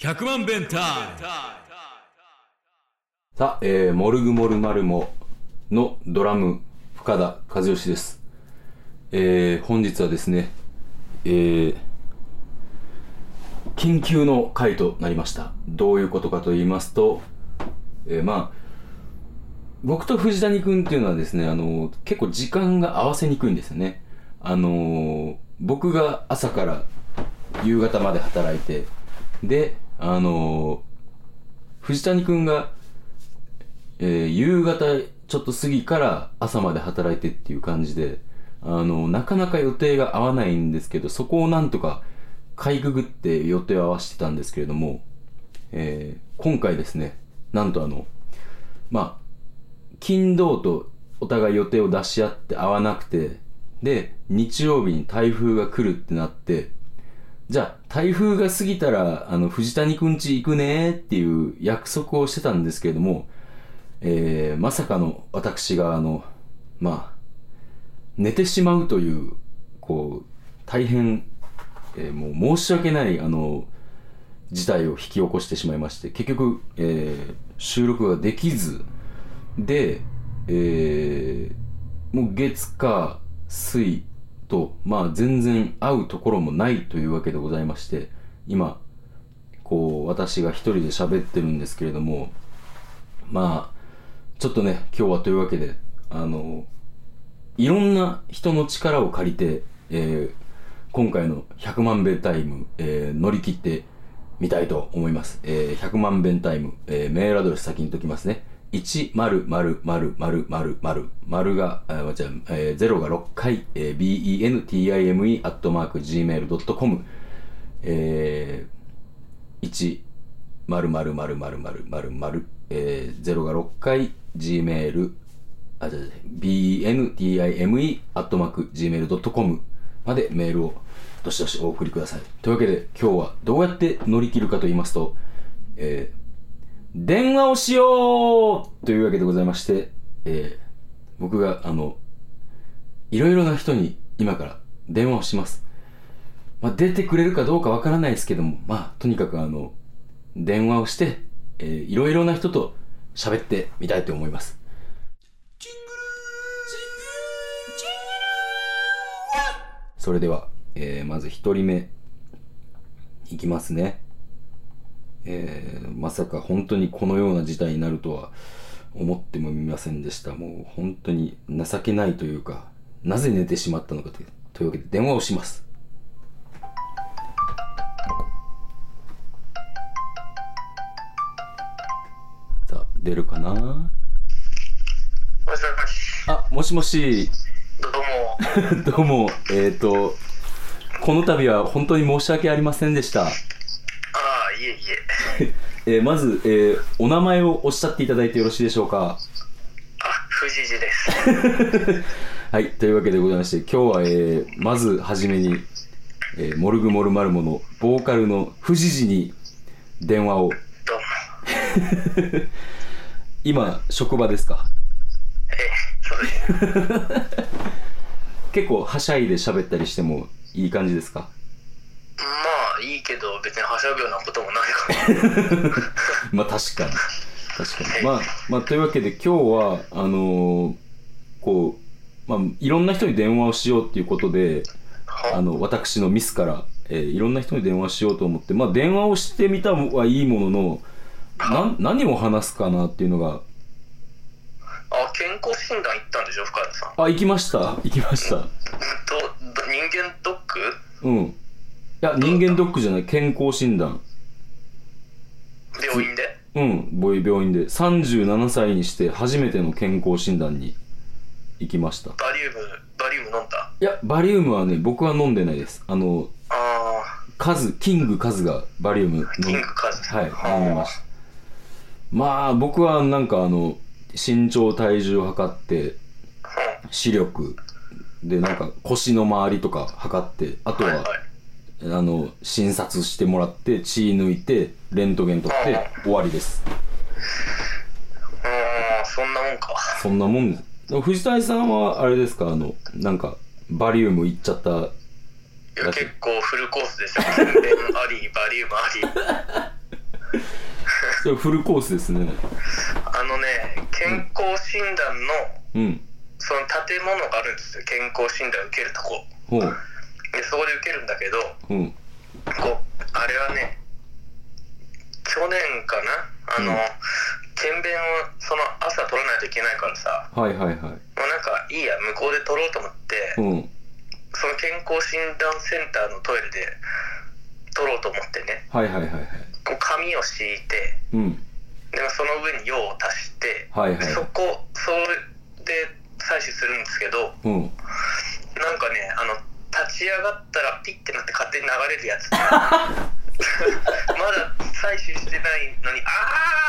100万弁タイさあ、えー、モルグモルマルモのドラム、深田和義です。えー、本日はですね、えー、緊急の回となりました。どういうことかと言いますと、えー、まあ、僕と藤谷君っていうのはですね、あの結構時間が合わせにくいんですよね。あの僕が朝から夕方まで働いて、で、あの藤谷君がえー夕方ちょっと過ぎから朝まで働いてっていう感じで、あの、なかなか予定が合わないんですけど、そこをなんとかかいくぐって予定を合わせてたんですけれども、えー今回ですね、なんとあの、まあ、金土とお互い予定を出し合って合わなくて、で、日曜日に台風が来るってなって、じゃあ、台風が過ぎたら、あの、藤谷くんち行くねっていう約束をしてたんですけれども、えーまさかの私が、あの、まあ、寝てしまうという、こう、大変、えーもう申し訳ない、あの、事態を引き起こしてしまいまして、結局、えー収録ができず、で、えーもう月火水と、まあ全然会うところもないというわけでございまして、今、こう、私が一人で喋ってるんですけれども、まあ、ちょっとね、今日はというわけで、あの、いろんな人の力を借りて、えー今回の100万弁タイム、えー乗り切ってみたいと思います。えー100万弁タイム、えメールアドレス先に言っときますね。1 0 0 0 0 0 0 0丸が、あ間違え、えー、0が6回、えー bentime アットマーク gmail.com えー、1 0 0 0 0 0 0 0 0えー、0が6回 gmail あ、じゃじゃ bntime アットマーク gmail.com までメールをどしどしお送りください。というわけで今日はどうやって乗り切るかと言いますと、えー電話をしようというわけでございまして、えー僕があの、いろいろな人に今から電話をします。まあ、出てくれるかどうかわからないですけども、まあ、とにかくあの、電話をして、えーいろいろな人と喋ってみたいと思います。それでは、えーまず一人目、いきますね。えーまさか本当にこのような事態になるとは思ってもみませんでした。もう本当に情けないというか、なぜ寝てしまったのかというというわけで電話をします。さあ、出るかな？もしもし。あ、もしもし、どうも。どうも、えっ、と、この度は本当に申し訳ありませんでした。ああ、いえいえ。えーまず、えーお名前をおっしゃっていただいてよろしいでしょうか？あ、藤次です。はい、というわけでございまして、今日は、えーまずはじめに、えーモルグモルマルモのボーカルの藤次に電話を、どうも。今、職場ですか？ええ、そうです。結構はしゃいで喋ったりしてもいい感じですか？けど、別にはしゃぐようなこともないから。まあ確かに。確かに。まあ、まあというわけで今日は、あのーこう、まあいろんな人に電話をしようっていうことで、あはの、私のミスから、えーいろんな人に電話しようと思って、まあ電話をしてみたはいいものの、な何を話すかなっていうのが、あ、健康診断行ったんでしょ、深田さん。あ、行きました。行きました。ど、ど人間ドック？うん。いや、人間ドックじゃない、健康診断。病院で？うん、ボイ病院で。37歳にして初めての健康診断に行きました。バリウム、バリウム飲んだ？いや、バリウムはね、僕は飲んでないです。あの、あカズ、キングカズがバリウムキングカズ。はい、飲んでました。まあ、僕はなんかあの、身長体重を測って、視力、で、なんか腰の周りとか測って、あとはいは、はい。あの、診察してもらって、血抜いて、レントゲン取って、終わりです。ああ、そんなもんか。そんなもんでも藤谷さんは、あれですか、あの、なんか、バリウム行っちゃった。いや、結構フルコースですよ。点あり、バリウムあり。それフルコースですねあのね健康診断のうんその建物があるんですよ健康診断受けるとこほうでそこで受けるんだけどうん。こうあれはね去年かな？あの、うん。検便をその朝取らないといけないからさはいはいはい。もうなんかいいや向こうで取ろうと思って、うん。その健康診断センターのトイレで取ろうと思ってね。はいはいはいはい。こう紙を敷いてうん。でその上に用を足して、はいはい。でそこそれで採取するんですけどうん。なんかねあの立ち上がったらピッてなって勝手に流れるやつ。まだ採取してないのにあ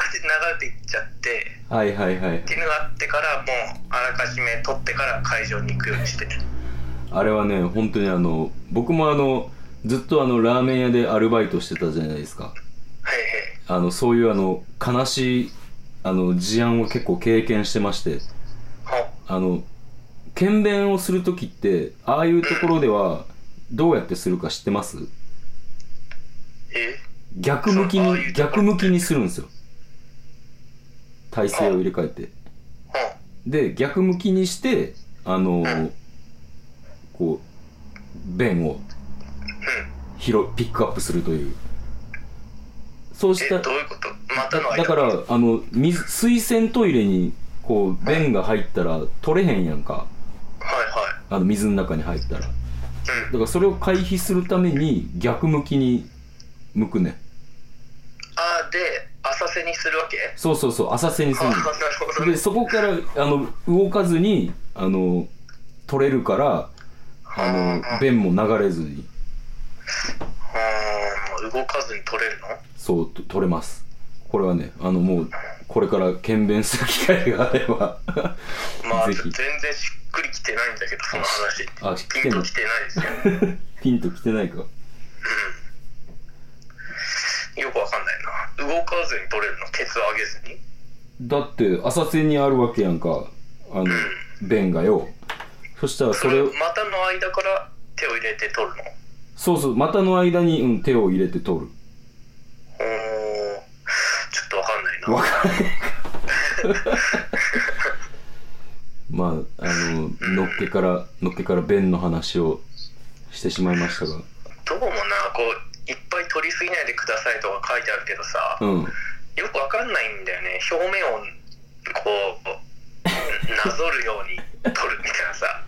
ーって流れていっちゃってはいはいはい。っていうのがあってからもうあらかじめ取ってから会場に行くようにしてる。あれはね本当にあの僕もあのずっとあのラーメン屋でアルバイトしてたじゃないですか。はいあのそういうあの悲しいあの事案を結構経験してまして。はいあの検便をする時ってああいうところではどうやってするか知ってます？え？逆向きに逆向きにするんですよ。体勢を入れ替えて。はで逆向きにしてあのん。こう便をうん。拾ピックアップするという。そうしえたどういうこと？またの間。だからあの水水洗トイレにこう便が入ったら取れへんやんかあの水の中に入ったら。だからそれを回避するために逆向きに向くね。あーで浅瀬にするわけ？そうそうそう浅瀬にするでそこからあの動かずにあの取れるからあの便も流れずに。あー動かずに取れるの？そうと取れます。これはねあのもうこれから検便する機会があればまあ全然しっくりきてないんだけどその話。あピンときてないですよ。ピンときてないか。よくわかんないな。動かずに取れるのケツを上げずに？だって浅瀬にあるわけやんか。あの便がよ。そしたらそれを股の間から手を入れて取るの？そうそう股の間に、うん、手を入れて取る。おー。ちょっとわかんな。いなわかんない。まああののっけからのっけから便の話をしてしまいましたが。どうもなこういっぱい取りすぎないでくださいとか書いてあるけどさ、うん。よくわかんないんだよね。表面をこうなぞるように取るみたいなさ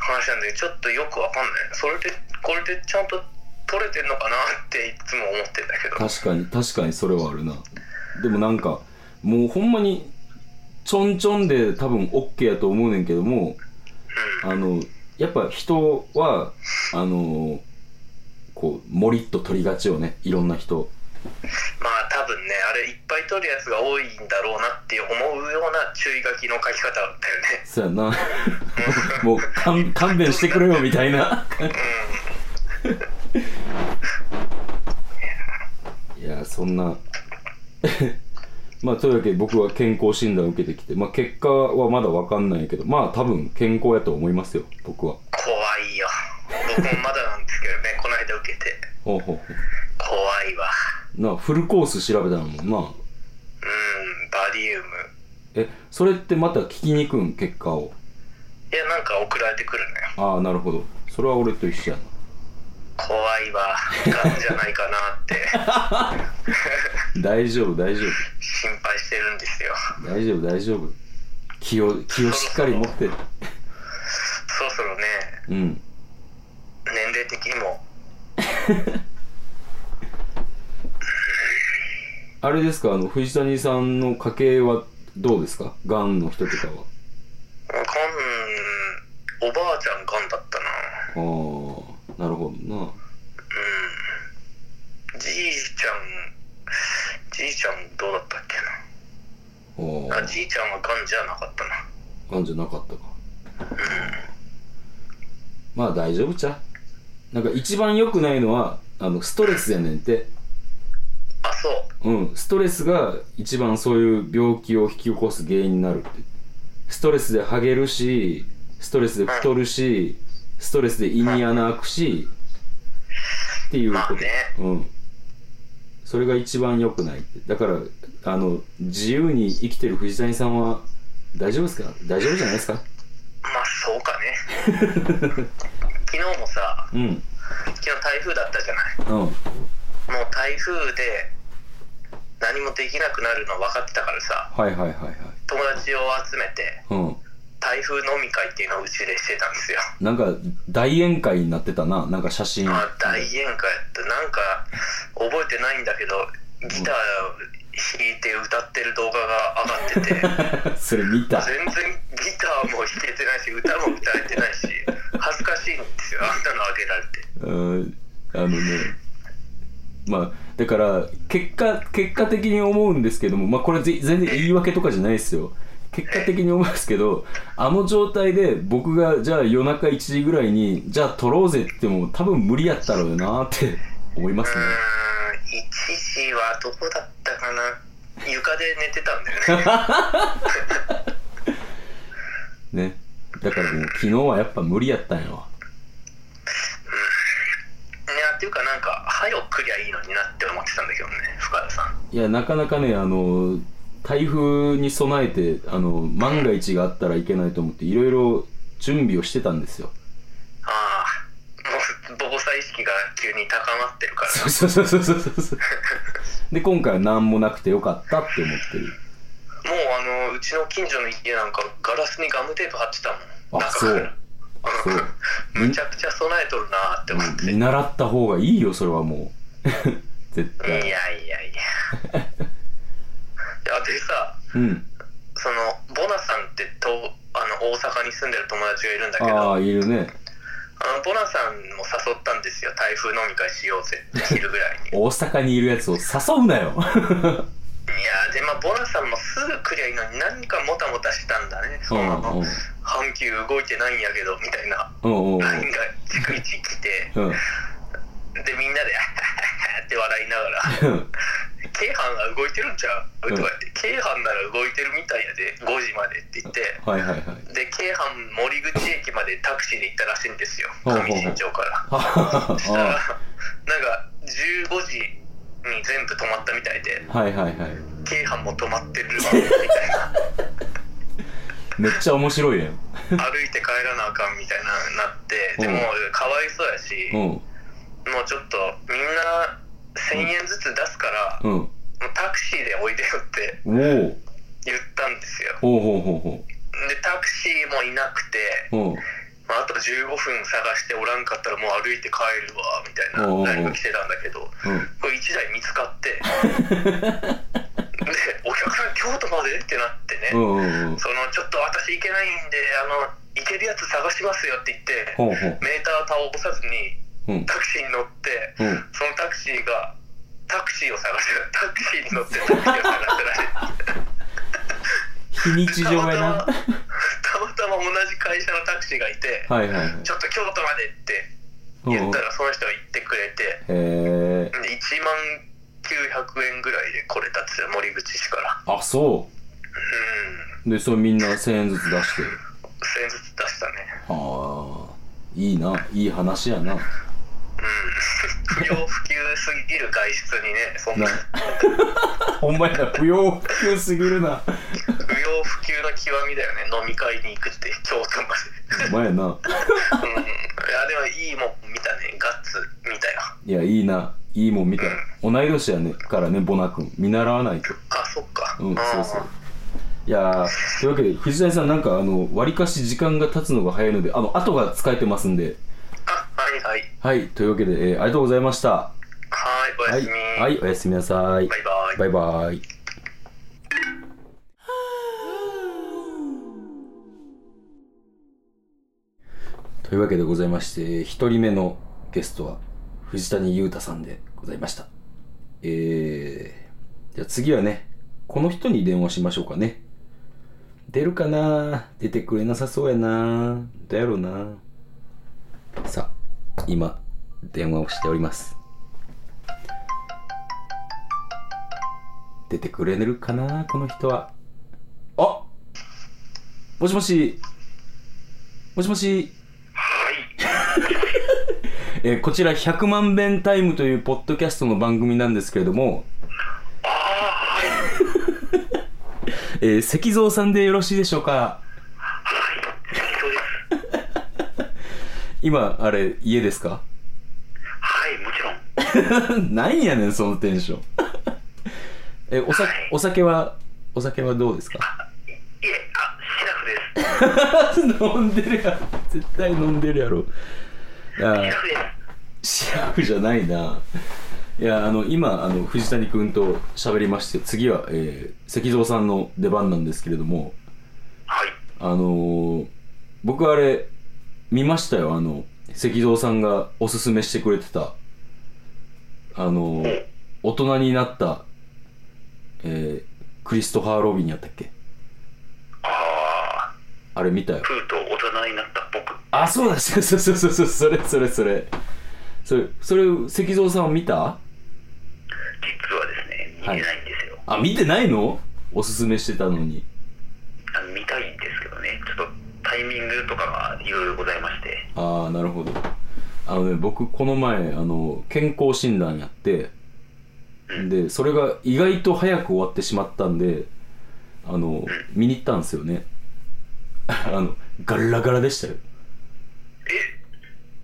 話なんだけどちょっとよくわかんない。それでこれでちゃんと取れてんのかなっていつも思ってんだけど。確かに確かにそれはあるなでもなんかもうほんまにちょんちょんで多分 OK やと思うねんけどもあのやっぱ人はあのこうもりっと取りがちよね。いろんな人。まあ多分ねあれいっぱい取るやつが多いんだろうなって思うような注意書きの書き方だよね。そうやな。もう勘勘弁してくれよみたいな。いやそんな まあというわけで僕は健康診断を受けてきてまあ結果はまだ分かんないけどまあ多分健康やと思いますよ僕は。怖いよ。僕もまだなんですけどね この間受けて。ほうほうほ怖いわ。うなあフルコース調べたのもんなうんバリウム。えそれってまた聞きに行くん結果を。いやなんか送られてくるのよ。ああなるほど。それは俺と一緒やな怖いわ。がんじゃないかなって。大丈夫大丈心配してるんですよ。夫大丈夫大丈夫。気を気をしっかり持って。そろそろねうん。年齢的にも。あれですかあの藤谷さんの家系はどうですか？がんの人とかは。がんおばあちゃんがんだったな。ああなるほどな。うん。じいちゃんじいちゃんどうだったっけな？ああじいちゃんはがんじゃなかったな。あがんじゃなかったか。まあ大丈夫ちゃう？なんか一番良くないのはあのストレスやねんって。あそう。うん。ストレスが一番そういう病気を引き起こす原因になるって。ストレスでハゲるしストレスで太るしストレスで胃に穴開くしっていうこと、うん。それが一番良くないって。だからあの自由に生きてる藤谷さんは大丈夫ですか？大丈夫じゃないですか？まあそうかね。昨日もさうん。昨日台風だったじゃない？うん。もう台風で何もできなくなるの分かってたからさはいはいはいはい。友達を集めてうん台風飲み会っていうのをうちでしてたんですよ。なんか大宴会になってたな。なんか写真。まあ大宴会。やってなんか覚えてないんだけどギター弾いて歌ってる動画が上がってて。それ見た。全然ギターも弾けてないし歌も歌えてないし恥ずかしいんですよ。あんなのあげられて。うん。あのね。まあだから結果結果的に思うんですけどもまあこれぜ全然言い訳とかじゃないですよ結果的に思うんですけどあの状態で僕がじゃあ夜中1時ぐらいにじゃあ撮ろうぜって言っても多分無理やったろうなって思いまうすね。ーん一時はどこだったかな。床で寝てたんだよね。ね。だからもう昨日はやっぱ無理やったんやわ。ていうかなんか早く来りゃいいのになって思ってたんだけどね深田さん。いやなかなかねあの台風に備えてあの万が一があったらいけないと思っていろいろ準備をしてたんですよ。ああもう防災意識が急に高まってるから。そうそうそうそうそうそう。で今回は何もなくてよかったって思ってる。もうあのうちの近所の家なんかガラスにガムテープ貼ってたもん。あそう。そう。むちゃくちゃ備えとるなって思って、見習った方がいいよそれはもう。絶いやい対やいやいやでさうん。そのボナさんってとあの大阪に住んでる友達がいるんだけどああいるね。あのボナさんも誘ったんですよ。台風飲み会しようぜって昼ぐらいに。い 大阪にいるやつを誘うなよ。やでまあボナさんもすぐ来りゃいいのに何かもたもたしたんだね。そうんの、うん。阪急動いてないんやけどみたいな。LINE が逐一来て。うん。でみんなで って笑いながら「京阪が動いてるんちゃう?」とか言って「京阪なら動いてるみたいやで5時まで」って言って。はいはいはい。で京阪森口駅までタクシーで行ったらしいんですよ。上新町から。そしたらなんはか15時に全部止まったみたいではいはいはい。京阪も止まってるわみたいな。めっちゃ面白いやん。歩いて帰らなあかんみたいななってでうん。もかわいそうやしうん。もうちょっとみんな1000円ずつ出すからうん。もうタクシーでおいでよって言ったんですよ。ほうほうほうほでタクシーもいなくて、まあ、あと15分探しておらんかったらもう歩いて帰るわみたいなおうおうおう LINE が来てたんだけどうん。これ1台見つかって。でお客さん京都までってなってね、そのちょっと私行けないんであの行けるやつ探しますよって言ってメーター倒さずにうん。タクシーに乗ってうん。そのタクシーがタクシーを探して タクシーに乗ってタクシーを探してられて非日常やな。たまたまたまたま同じ会社のタクシーがいて、はいはいはい。ちょっと京都までって言ったらその人が行ってくれてへえで1万900円ぐらいで来れたっつって森口市から。あそう。ん。うでそれみんな1000円ずつ出して。1000円ずつ出したね。はあいいな。いい話やな。うん不要不急すぎる外出にねそんな。な。ほんまやな。不要不急すぎるな。不要不急の極みだよね。飲み会に行くって京都まで。ほんまやな。うん。いやでもいいもん見たね。ガッツ見たよ。いやいいな。いいもん見た同い年やねからねボナ君。見習わないと。あそっか。うんそうそう。いやーというわけで藤谷さんなんかあのわりかし時間が経つのが早いのであの後が使えてますんで。あはいはいはいというわけで、えーありがとうございました。はいおはいやすみ、はいおやすみなさい。バイバイ。バイバイ。というわけでございまして一人目のゲストは藤谷裕太さんでございました。えー、じゃあ次はねこの人に電話しましょうかね。出るかな？出てくれなさそうやな。どうやろうな。さあ今電話をしております。出てくれるかなこの人は。あもしもし。もしもし。はい。えーこちら100万遍タイムというポッドキャストの番組なんですけれども、ああ、はい。えー石蔵さんでよろしいでしょうかはい。そうです。今、あれ、家ですか？はい、もちろん。なんやねん、そのテンション。え、おさはい、お酒は、お酒はどうですか？いえ、あ、シラフです。飲んでるやろ。絶対飲んでるやろ。いやシラフです。シラフじゃないな。いや、あの、今、あの、藤谷君と喋りまして、次は、えー、石蔵さんの出番なんですけれども、はい。あのー、僕あれ、見ましたよ、あの、石蔵さんがおすすめしてくれてた、あのー、大人になった、えー、クリストファー・ロビンやったっけ？ああ、あれ見たよ。プーと大人になった僕。あ、そうだ、そうそうそうそう、それ、それ、それ。それ、それ、石蔵さんは見た？実はですね、見てないんですよ。あ、見てないのおすすめしてたのに。あの見たいんですけどね、ちょっとタイミングとかがいろいろございまして。ああ、なるほど。あのね、僕、この前、あの、健康診断やって、で、それが意外と早く終わってしまったんで、あの、見に行ったんですよね。あの、ガラガラでしたよ。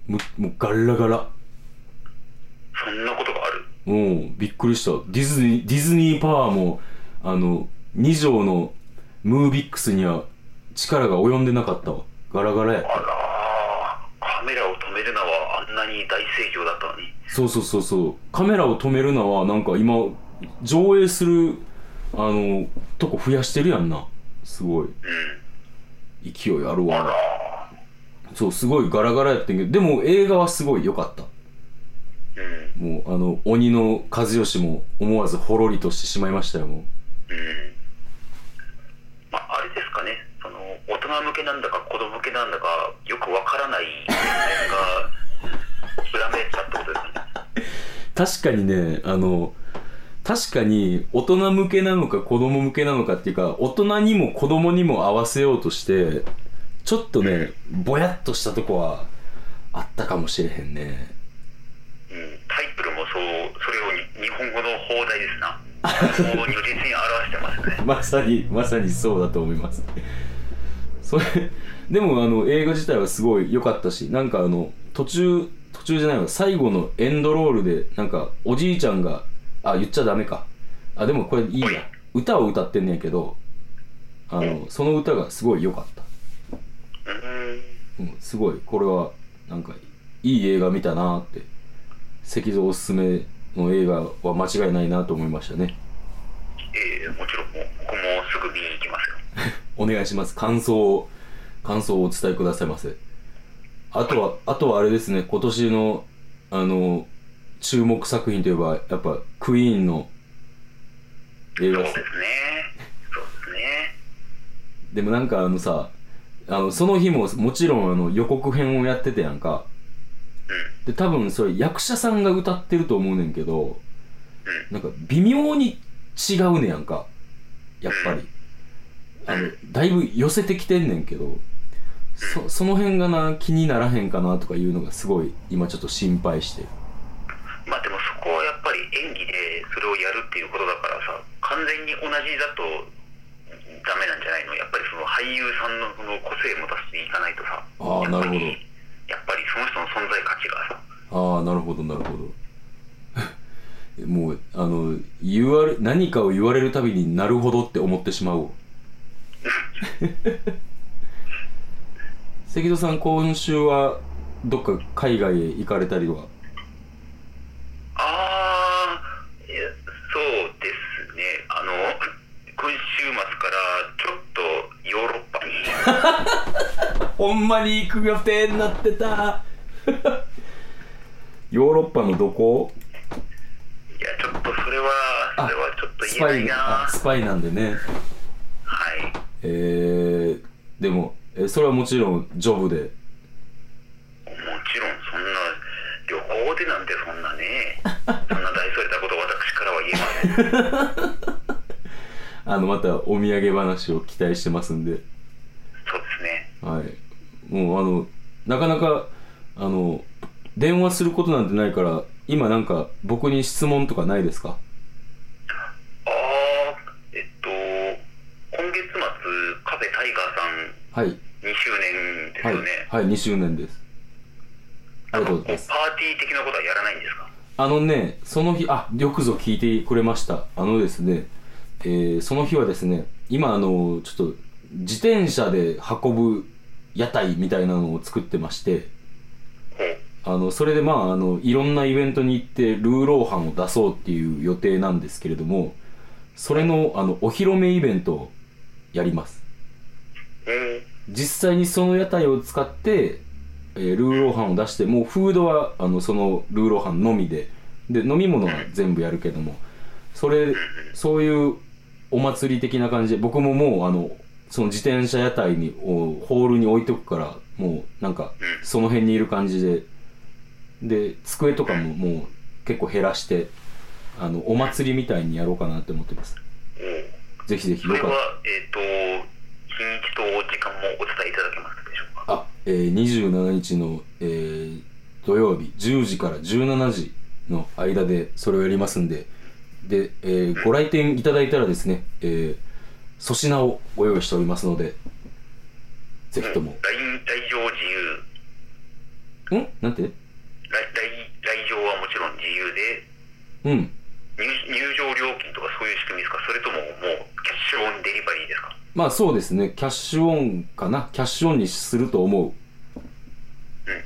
え、もう、もうガラガラ。そんなことがある？うん、びっくりした。ディズニー、ディズニーパワーも、あの、2畳のムービックスには力が及んでなかったわ。ガラガラやった。あらー、カメラを止めるのはあんなに大盛況だったのに。そうそうそうそう。カメラを止めるのは、なんか今、上映する、あの、とこ増やしてるやんな。すごい。うん。勢いあるあらわ。そう、すごいガラガラやってんけど、でも映画はすごい良かった。ー。うん。もう、あの、鬼の和義も思わずほろりとしてしまいましたよ、もう。うん。まあ、あれですかね、その、大人向けなんだか子供向けなんだか、よくわからない面が、裏めいたってことですね。確かにね、あの、確かに大人向けなのか子供向けなのかっていうか、大人にも子供にも合わせようとして、ちょっとね、ぼやっとしたとこはあったかもしれへんね。うん。タイトルもそう、それをに日本語の放題ですな。もう如実に表してますね。まさに、まさにそうだと思います。それ、でもあの、映画自体はすごい良かったし、なんかあの、途中、途中じゃないわ、最後のエンドロールで、なんか、おじいちゃんが、あ、言っちゃダメか。あ、でもこれいいや。歌を歌ってんねんけど、あの、その歌がすごい良かった。うん。うん、すごい、これは、なんか、いい映画見たなーって、石像おすすめの映画は間違いないなと思いましたね。ええもちろんもう僕もすぐ見に行きま。お願いします。感想を、感想をお伝えくださいませ。あとは、あとはあれですね、今年の、あの、注目作品といえば、やっぱ、クイーンの映画ですね。そうですね。でもなんかあのさ、あの、その日ももちろんあの予告編をやっててやんか。で、多分それ役者さんが歌ってると思うねんけど、なんか微妙に違うねやんか。やっぱり。あの、だいぶ寄せてきてんねんけど、そ、その辺がな、気にならへんかなとかいうのがすごい、今ちょっと心配してる。まあでもそこはやっぱり演技でそれをやるっていうことだからさ、完全に同じだとダメなんじゃないの？やっぱりその俳優さんのその個性も出していかないとさ。あーなるほどやっぱりその人の存在価値がさ、ああ、なるほど、なるほど。もう、あの、言われ、何かを言われるたびになるほどって思ってしまうわ。関戸さん、今週はどっか海外へ行かれたりは？あー、いやそうですね。あの、今週末からちょっとヨーロッパに、ほんまに行く予定になってた。ヨーロッパのどこ？いや、ちょっとそれは、それはちょっとスパイ言えないな。あスパイなんでね。はい。えー、でもえそれはもちろんジョブで？もちろんそんな旅行でなんてそんなね そんな大それたこと私からは言えません。あのまたお土産話を期待してますんで。そうですね。はい。もうあの、なかなか、あの、電話することなんてないから今なんか僕に質問とかないですかああえっと今月末カフェタイガーさんはい。2周年ですはいよね、はい。2周年です。ありがとうございます。パーティー的なことはやらないんですか？あのね、その日、あ、よくぞ聞いてくれました。あのですね、えーその日はですね、今あの、ちょっと、自転車で運ぶ屋台みたいなのを作ってまして、あの、それでまあ、あの、いろんなイベントに行って、ルーローハンを出そうっていう予定なんですけれども、それの、あの、お披露目イベントをやります。うん。実際にその屋台を使って、えールーローハンを出してもうフードはあのそのルーローハンのみで。で飲み物は全部やるけども。それそういうお祭り的な感じで僕ももうあのその自転車屋台にをホールに置いとくからもうなんかその辺にいる感じで。で机とかももう結構減らしてあのお祭りみたいにやろうかなって思ってます。ぜひぜひそれはよかっえっ、と日にちと時間もお伝えいただけますでしょうか。たあ、えー、27日の、えー土曜日10時から17時の間でそれをやりますんでで、えーご来店いただいたらですね、えー粗品をご用意しておりますのでぜひとも。来来場自由ん？なんて？来来来場はもちろん自由でうん。入入場料金とかそういう仕組みですか？それとももうキャッシュオンデリバリーですか？まあそうですね。キャッシュオンかな。キャッシュオンにすると思う。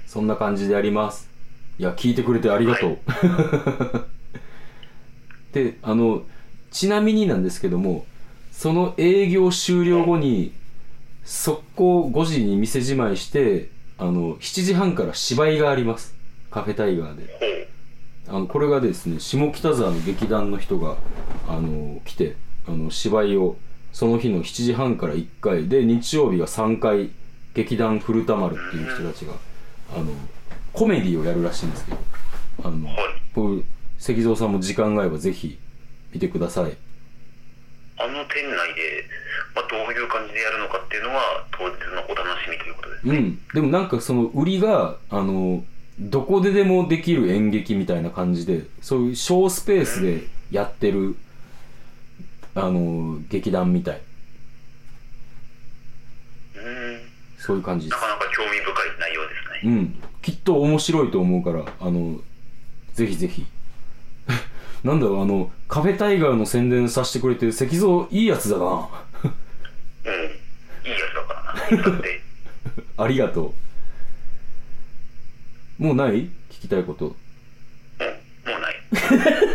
そんな感じでやります。いや聞いてくれてありがとう、であのちなみになんですけどもその営業終了後に速攻5時に店じまいしてあの7時半から芝居があります。カフェタイガーで。あのこれがですね下北沢の劇団の人があの来てあの芝居をその日の7時半から1回で日曜日が3回劇団古田丸っていう人たちがあのコメディをやるらしいんですけどあのはいこう石蔵さんも時間があればぜひ見てください。あの店内で、まあ、どういう感じでやるのかっていうのは当日のお楽しみということですね、うん。でもなんかその売りがあのどこででもできる演劇みたいな感じでそういう小スペースでやってるあの劇団みたい。うん。そういう感じです。なかなか興味深い内容ですね、うん。きっと面白いと思うからあのぜひぜひ。なんだろうあのカフェタイガーの宣伝させてくれて石像いいやつだな。うん、いいやつだからな。だって。ありがとう。もうない？聞きたいこと。うん。もうない。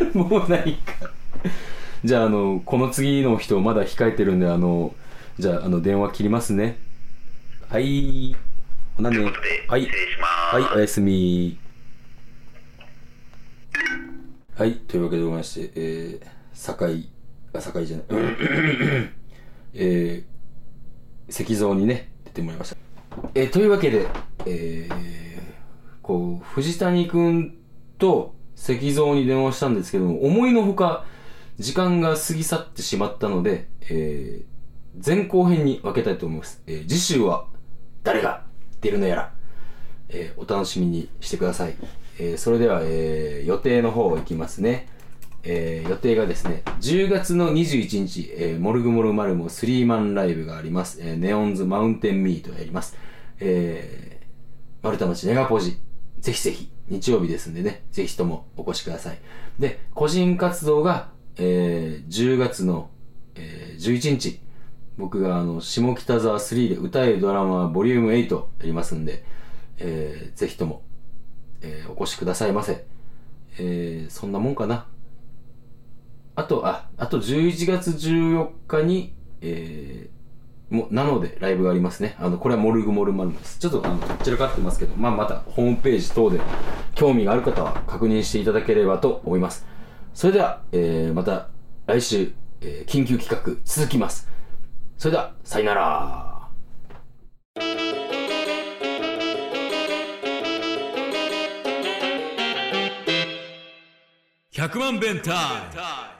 もうないかじゃああのこの次の人まだ控えてるんであのじゃああの電話切りますね。はい。ほなね。ということで、はい。失礼します、はい、おやすみ。はい、というわけでございまして、えー、堺、あ、堺じゃない、えー、石像にね、出てもらいました。えー、というわけで、えー、こう、藤谷くんと石像に電話したんですけども、思いのほか、時間が過ぎ去ってしまったので、えー、前後編に分けたいと思います。えー、次週は、誰が出るのやら、えーお楽しみにしてください。えーそれでは、えー予定の方いきますね。えー予定がですね、10月の21日、えーモルグモルマルモスリーマンライブがあります。えーネオンズマウンテンミートやります。えー、丸太町ネガポジ。ぜひぜひ、日曜日ですんでね、ぜひともお越しください。で、個人活動が、えー10月の、えー11日、僕があの、下北沢3で歌えるドラマボリューム8やりますんで、えーぜひとも、えーお越しくださいませ。えーそんなもんかな。あと、あ、あと11月14日に、えーも、なのでライブがありますね。あの、これはモルグモルマルです。ちょっとあの、散らかってますけど、まあ、またホームページ等で興味がある方は確認していただければと思います。それでは、えーまた来週、えー緊急企画続きます。それでは、さよなら。100万弁タイム